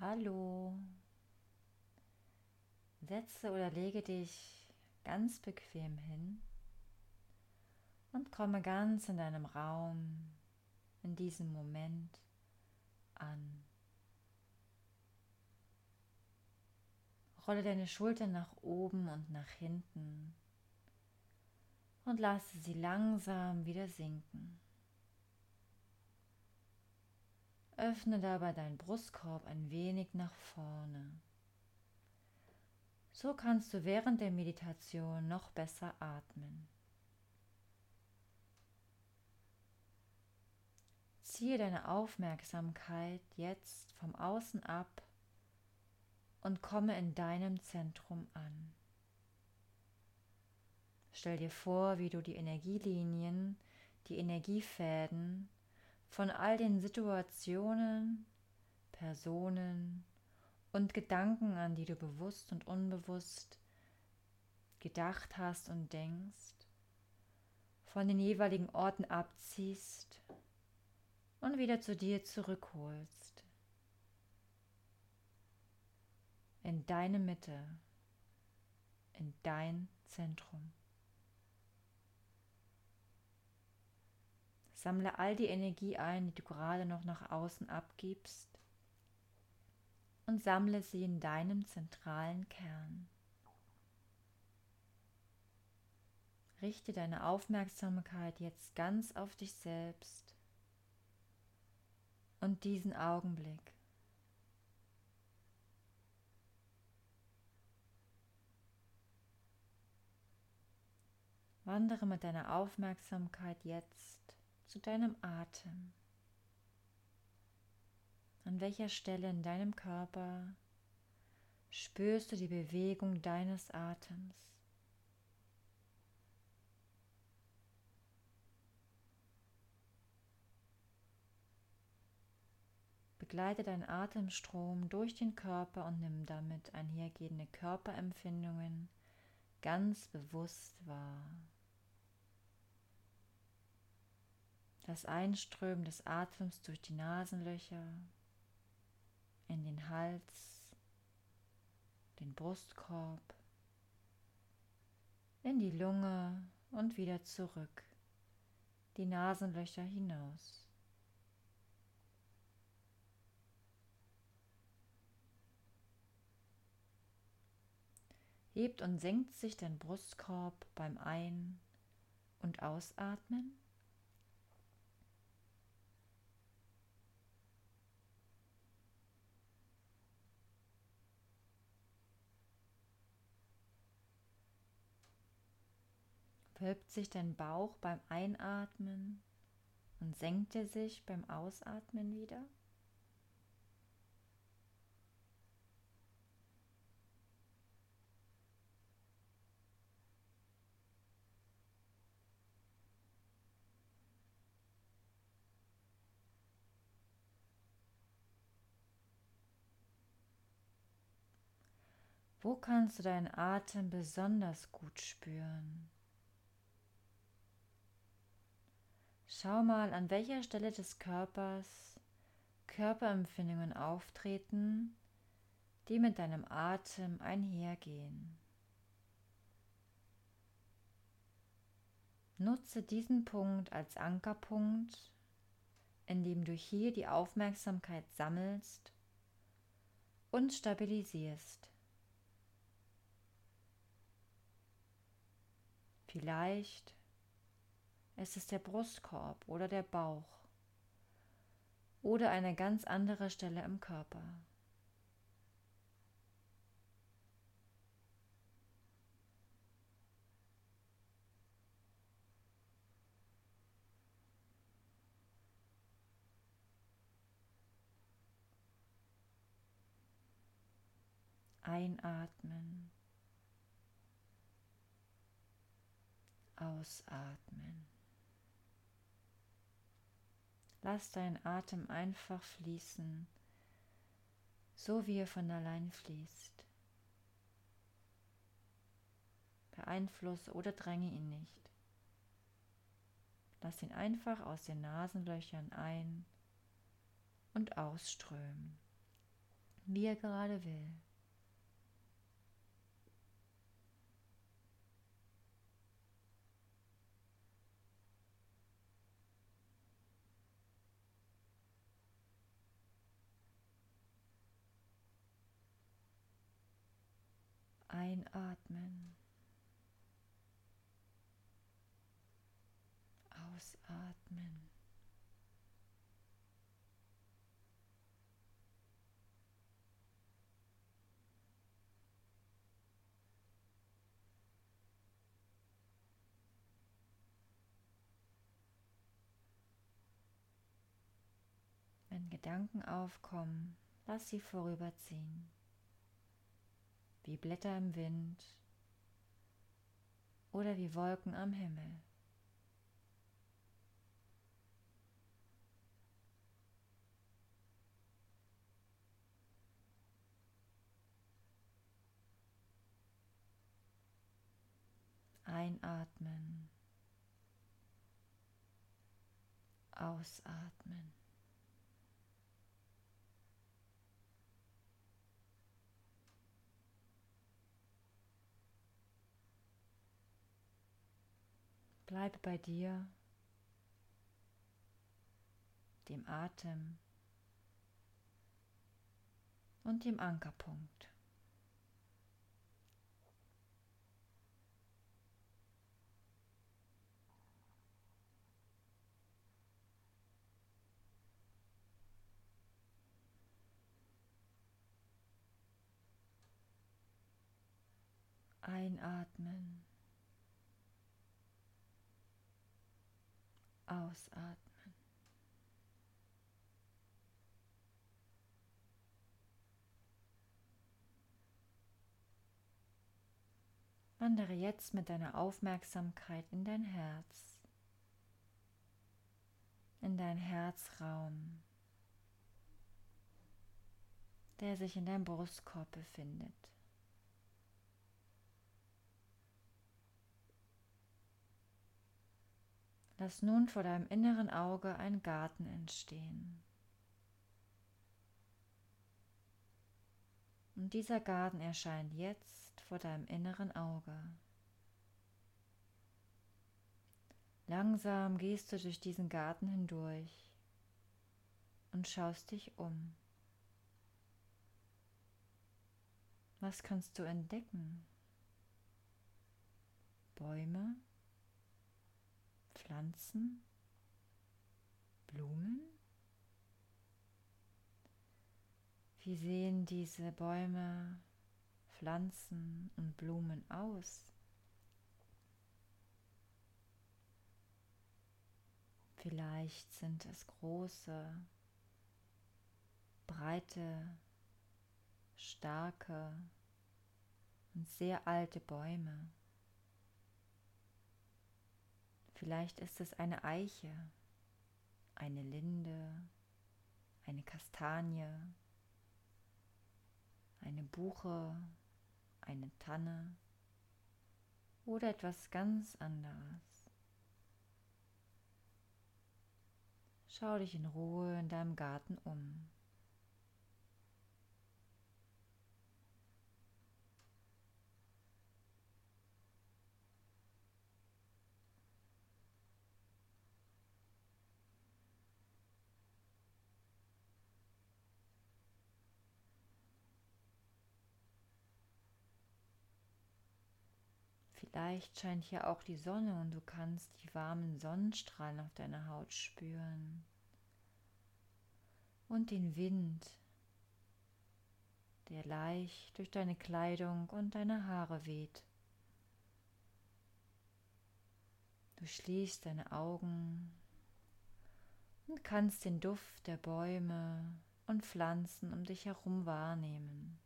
Hallo. Setze oder lege dich ganz bequem hin und komme ganz in deinem Raum, in diesem Moment an. Rolle deine Schultern nach oben und nach hinten und lasse sie langsam wieder sinken. Öffne dabei deinen Brustkorb ein wenig nach vorne. So kannst du während der Meditation noch besser atmen. Ziehe deine Aufmerksamkeit jetzt vom Außen ab und komme in deinem Zentrum an. Stell dir vor, wie du die Energielinien, die Energiefäden von all den Situationen, Personen und Gedanken, an die du bewusst und unbewusst gedacht hast und denkst, von den jeweiligen Orten abziehst und wieder zu dir zurückholst. In deine Mitte, in dein Zentrum. Sammle all die Energie ein, die du gerade noch nach außen abgibst und sammle sie in deinem zentralen Kern. Richte deine Aufmerksamkeit jetzt ganz auf dich selbst und diesen Augenblick. Wandere mit deiner Aufmerksamkeit jetzt zu deinem Atem. An welcher Stelle in deinem Körper spürst du die Bewegung deines Atems? Begleite deinen Atemstrom durch den Körper und nimm damit einhergehende Körperempfindungen ganz bewusst wahr. Das Einströmen des Atems durch die Nasenlöcher in den Hals, den Brustkorb, in die Lunge und wieder zurück, die Nasenlöcher hinaus. Hebt und senkt sich dein Brustkorb beim Ein- und Ausatmen. Wölbt sich dein Bauch beim Einatmen und senkt er sich beim Ausatmen wieder? Wo kannst du deinen Atem besonders gut spüren? Schau mal, an welcher Stelle des Körpers Körperempfindungen auftreten, die mit deinem Atem einhergehen. Nutze diesen Punkt als Ankerpunkt, indem du hier die Aufmerksamkeit sammelst und stabilisierst. Vielleicht es ist der Brustkorb oder der Bauch oder eine ganz andere Stelle im Körper. Einatmen. Ausatmen. Lass deinen Atem einfach fließen, so wie er von allein fließt. Beeinflusse oder dränge ihn nicht. Lass ihn einfach aus den Nasenlöchern ein und ausströmen. wie er gerade will. Einatmen. Ausatmen. Wenn Gedanken aufkommen, lass sie vorüberziehen, wie Blätter im Wind oder wie Wolken am Himmel. Einatmen. Ausatmen. Bleibe bei dir, dem Atem und dem Ankerpunkt. Einatmen. Ausatmen. Wandere jetzt mit deiner Aufmerksamkeit in dein Herz, in dein Herzraum, der sich in deinem Brustkorb befindet. Lass nun vor deinem inneren Auge ein Garten entstehen. Und dieser Garten erscheint jetzt vor deinem inneren Auge. Langsam gehst du durch diesen Garten hindurch und schaust dich um. Was kannst du entdecken? Bäume? Pflanzen, Blumen? Wie sehen diese Bäume, Pflanzen und Blumen aus? Vielleicht sind es große, breite, starke und sehr alte Bäume. Vielleicht ist es eine Eiche, eine Linde, eine Kastanie, eine Buche, eine Tanne oder etwas ganz anderes. Schau dich in Ruhe in deinem Garten um. Vielleicht scheint hier auch die Sonne und du kannst die warmen Sonnenstrahlen auf deiner Haut spüren. Und den Wind, der leicht durch deine Kleidung und deine Haare weht. Du schließt deine Augen und kannst den Duft der Bäume und Pflanzen um dich herum wahrnehmen.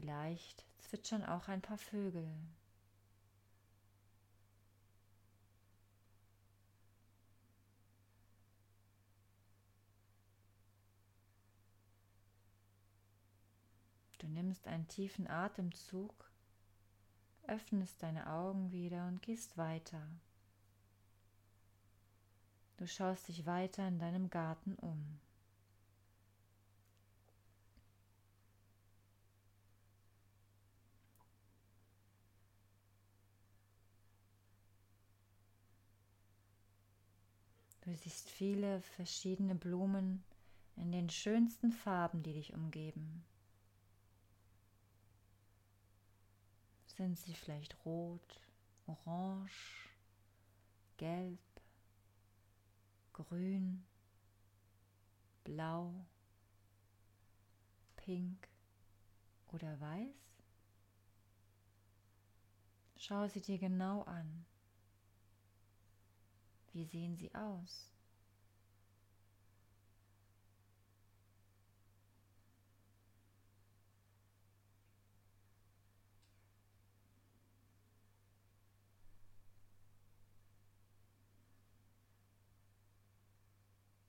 Vielleicht zwitschern auch ein paar Vögel. Du nimmst einen tiefen Atemzug, öffnest deine Augen wieder und gehst weiter. Du schaust dich weiter in deinem Garten um. Du siehst viele verschiedene Blumen in den schönsten Farben, die dich umgeben. Sind sie vielleicht rot, orange, gelb, grün, blau, pink oder weiß? Schau sie dir genau an. Wie sehen sie aus?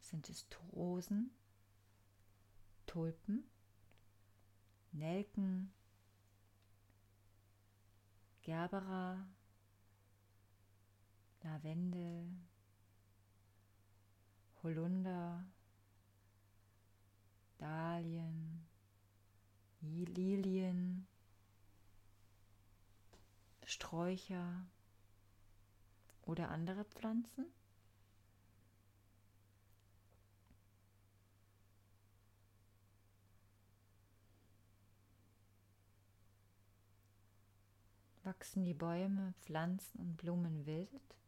Sind es Rosen, Tulpen, Nelken, Gerbera, Lavendel, Holunder, Dahlien, Lilien, Sträucher oder andere Pflanzen? Wachsen die Bäume, Pflanzen und Blumen wild?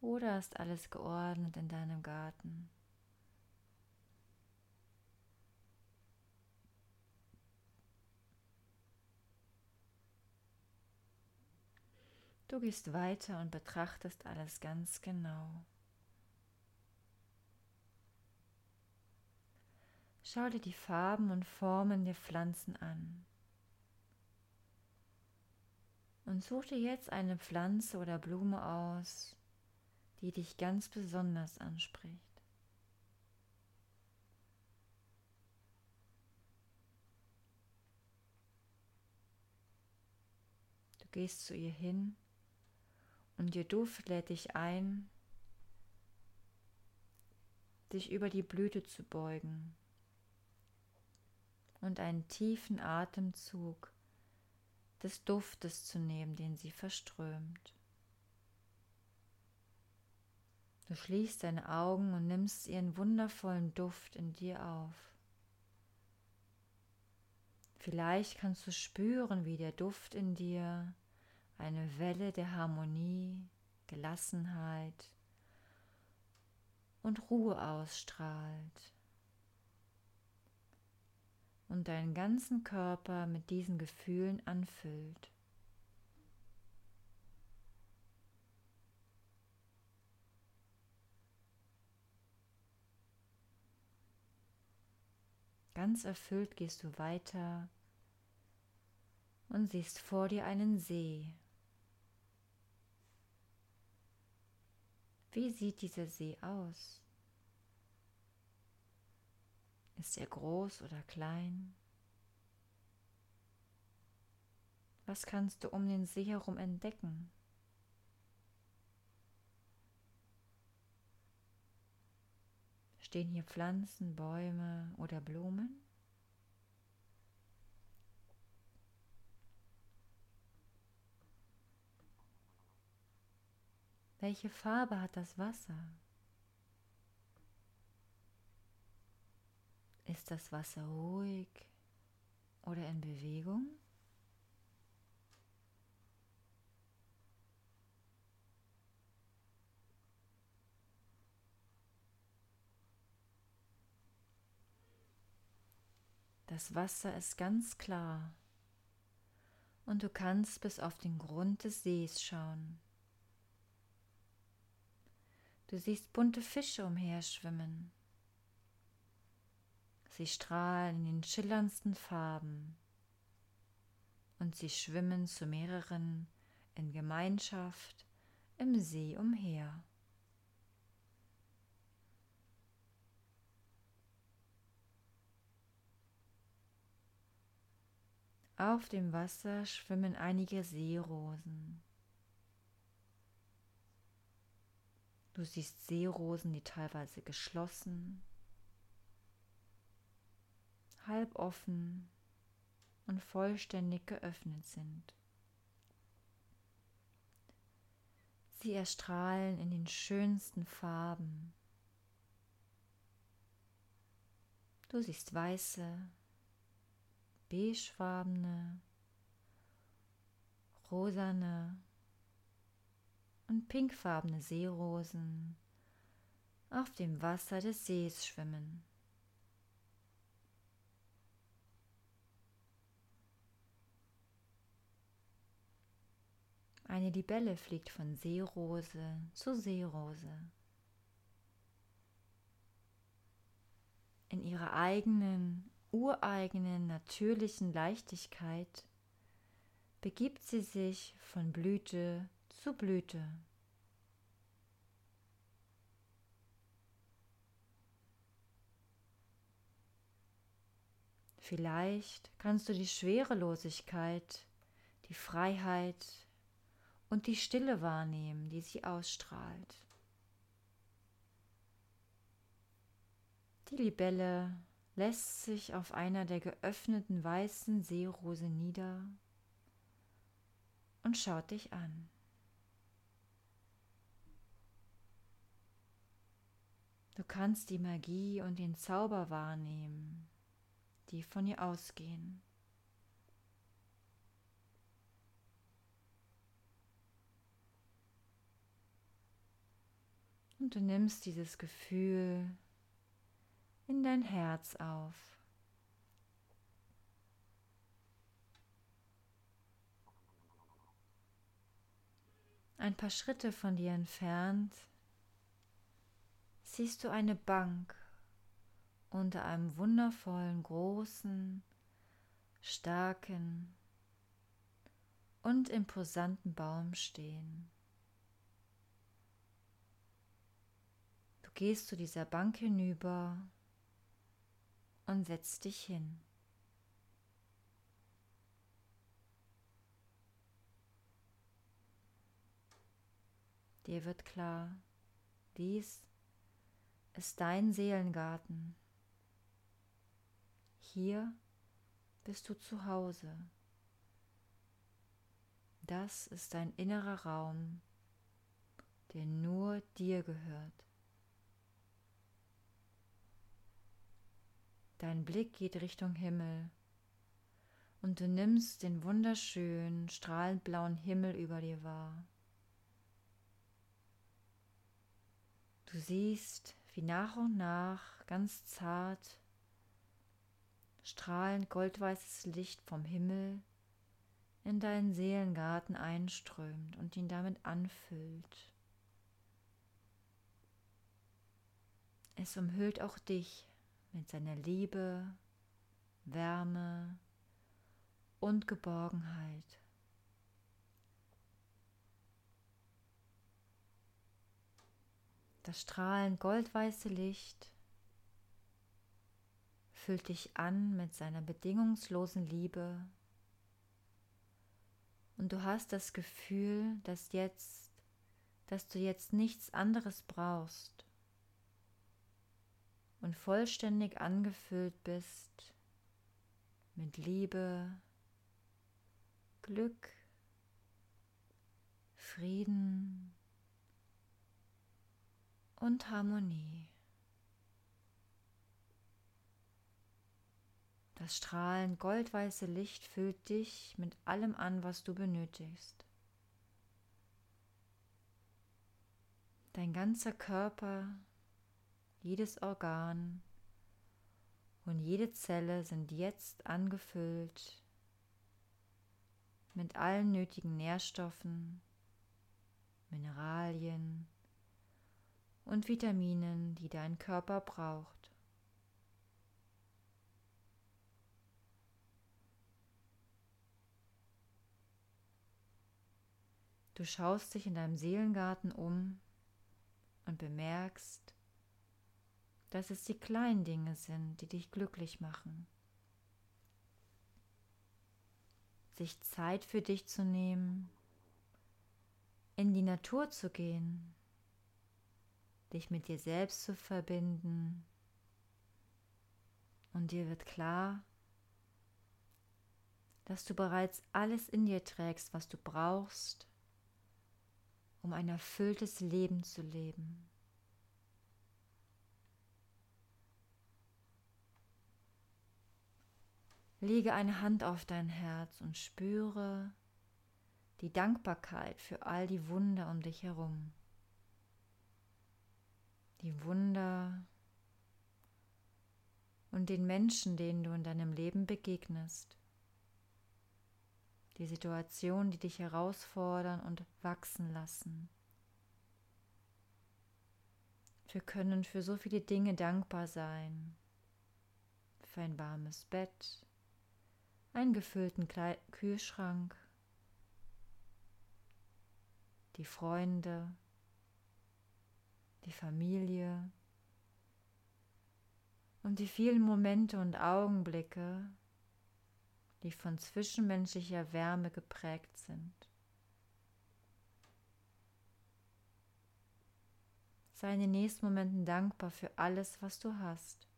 Oder ist alles geordnet in deinem Garten? Du gehst weiter und betrachtest alles ganz genau. Schau dir die Farben und Formen der Pflanzen an. Und such dir jetzt eine Pflanze oder Blume aus, die dich ganz besonders anspricht. Du gehst zu ihr hin und ihr Duft lädt dich ein, dich über die Blüte zu beugen und einen tiefen Atemzug des Duftes zu nehmen, den sie verströmt. Du schließt deine Augen und nimmst ihren wundervollen Duft in dir auf. Vielleicht kannst du spüren, wie der Duft in dir eine Welle der Harmonie, Gelassenheit und Ruhe ausstrahlt und deinen ganzen Körper mit diesen Gefühlen anfüllt. Ganz erfüllt gehst du weiter und siehst vor dir einen See. Wie sieht dieser See aus? Ist er groß oder klein? Was kannst du um den See herum entdecken? Stehen hier Pflanzen, Bäume oder Blumen? Welche Farbe hat das Wasser? Ist das Wasser ruhig oder in Bewegung? Das Wasser ist ganz klar und du kannst bis auf den Grund des Sees schauen. Du siehst bunte Fische umherschwimmen. Sie strahlen in den schillerndsten Farben und sie schwimmen zu mehreren in Gemeinschaft im See umher. Auf dem Wasser schwimmen einige Seerosen. Du siehst Seerosen, die teilweise geschlossen, halb offen und vollständig geöffnet sind. Sie erstrahlen in den schönsten Farben. Du siehst weiße, beigefarbene, rosane und pinkfarbene Seerosen auf dem Wasser des Sees schwimmen. Eine Libelle fliegt von Seerose zu Seerose. In ihrer eigenen, ureigenen, natürlichen Leichtigkeit begibt sie sich von Blüte zu Blüte. Vielleicht kannst du die Schwerelosigkeit, die Freiheit, und die Stille wahrnehmen, die sie ausstrahlt. Die Libelle lässt sich auf einer der geöffneten weißen Seerose nieder und schaut dich an. Du kannst die Magie und den Zauber wahrnehmen, die von ihr ausgehen. Und du nimmst dieses Gefühl in dein Herz auf. Ein paar Schritte von dir entfernt siehst du eine Bank unter einem wundervollen, großen, starken und imposanten Baum stehen. gehst zu dieser Bank hinüber und setzt dich hin. Dir wird klar, dies ist dein Seelengarten. Hier bist du zu Hause. Das ist dein innerer Raum, der nur dir gehört. Dein Blick geht Richtung Himmel und du nimmst den wunderschönen, strahlend blauen Himmel über dir wahr. Du siehst, wie nach und nach ganz zart strahlend goldweißes Licht vom Himmel in deinen Seelengarten einströmt und ihn damit anfüllt. Es umhüllt auch dich mit seiner Liebe, Wärme und Geborgenheit. Das strahlend goldweiße Licht füllt dich an mit seiner bedingungslosen Liebe und du hast das Gefühl, dass jetzt, dass du jetzt nichts anderes brauchst, und vollständig angefüllt bist mit Liebe, Glück, Frieden und Harmonie. Das strahlend goldweiße Licht füllt dich mit allem an, was du benötigst. Dein ganzer Körper jedes Organ und jede Zelle sind jetzt angefüllt mit allen nötigen Nährstoffen, Mineralien und Vitaminen, die dein Körper braucht. Du schaust dich in deinem Seelengarten um und bemerkst, dass es die kleinen Dinge sind, die dich glücklich machen. Sich Zeit für dich zu nehmen, in die Natur zu gehen, dich mit dir selbst zu verbinden. Und dir wird klar, dass du bereits alles in dir trägst, was du brauchst, um ein erfülltes Leben zu leben. Lege eine Hand auf dein Herz und spüre die Dankbarkeit für all die Wunder um dich herum. Die Wunder und den Menschen, denen du in deinem Leben begegnest. Die Situationen, die dich herausfordern und wachsen lassen. Wir können für so viele Dinge dankbar sein. Für ein warmes Bett, einen gefüllten Kühlschrank, die Freunde, die Familie und die vielen Momente und Augenblicke, die von zwischenmenschlicher Wärme geprägt sind. Sei in den nächsten Momenten dankbar für alles, was du hast.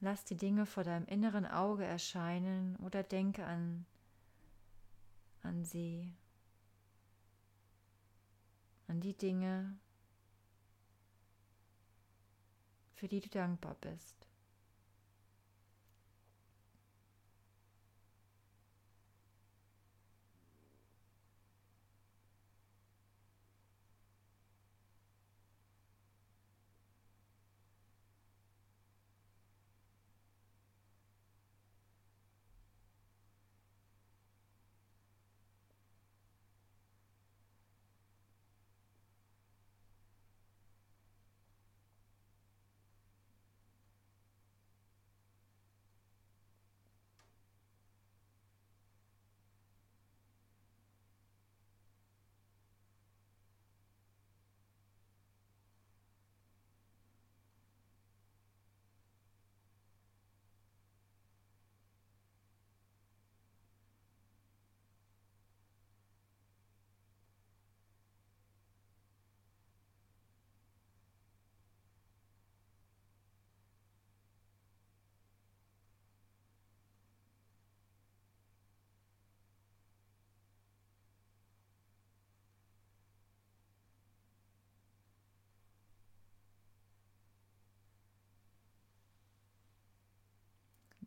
Lass die Dinge vor deinem inneren Auge erscheinen oder denke an, an sie, an die Dinge, für die du dankbar bist.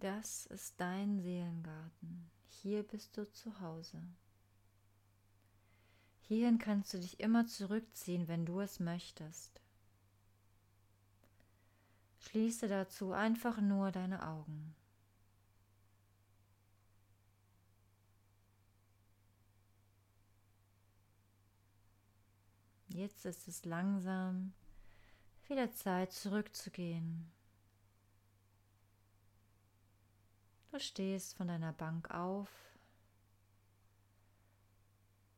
Das ist dein Seelengarten. Hier bist du zu Hause. Hierhin kannst du dich immer zurückziehen, wenn du es möchtest. Schließe dazu einfach nur deine Augen. Jetzt ist es langsam wieder Zeit zurückzugehen Du stehst von deiner Bank auf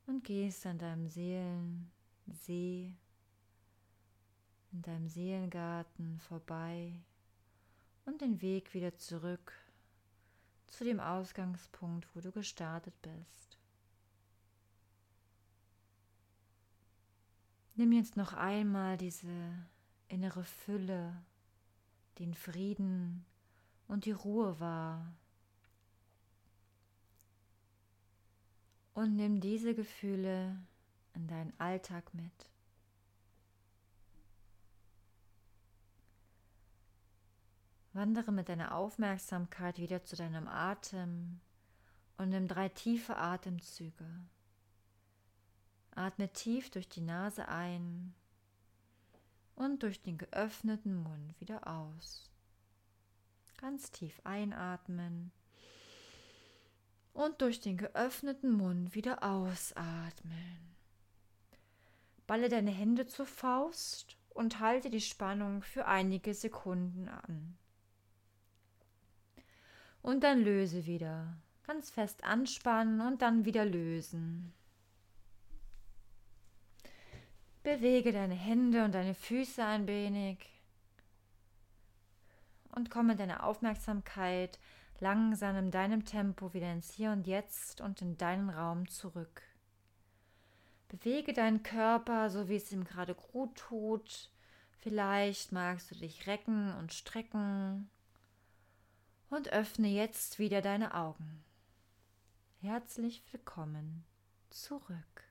und gehst an deinem Seelensee, in deinem Seelengarten vorbei und den Weg wieder zurück zu dem Ausgangspunkt, wo du gestartet bist. Nimm jetzt noch einmal diese innere Fülle, den Frieden und die Ruhe wahr, und nimm diese Gefühle in deinen Alltag mit. Wandere mit deiner Aufmerksamkeit wieder zu deinem Atem und nimm drei tiefe Atemzüge. Atme tief durch die Nase ein und durch den geöffneten Mund wieder aus. Ganz tief einatmen und durch den geöffneten Mund wieder ausatmen. Balle deine Hände zur Faust und halte die Spannung für einige Sekunden an. Und dann löse wieder. Ganz fest anspannen und dann wieder lösen. Bewege deine Hände und deine Füße ein wenig und komme deine Aufmerksamkeit langsam in deinem Tempo wieder ins Hier und Jetzt und in deinen Raum zurück. Bewege deinen Körper, so wie es ihm gerade gut tut. Vielleicht magst du dich recken und strecken. Und öffne jetzt wieder deine Augen. Herzlich willkommen zurück.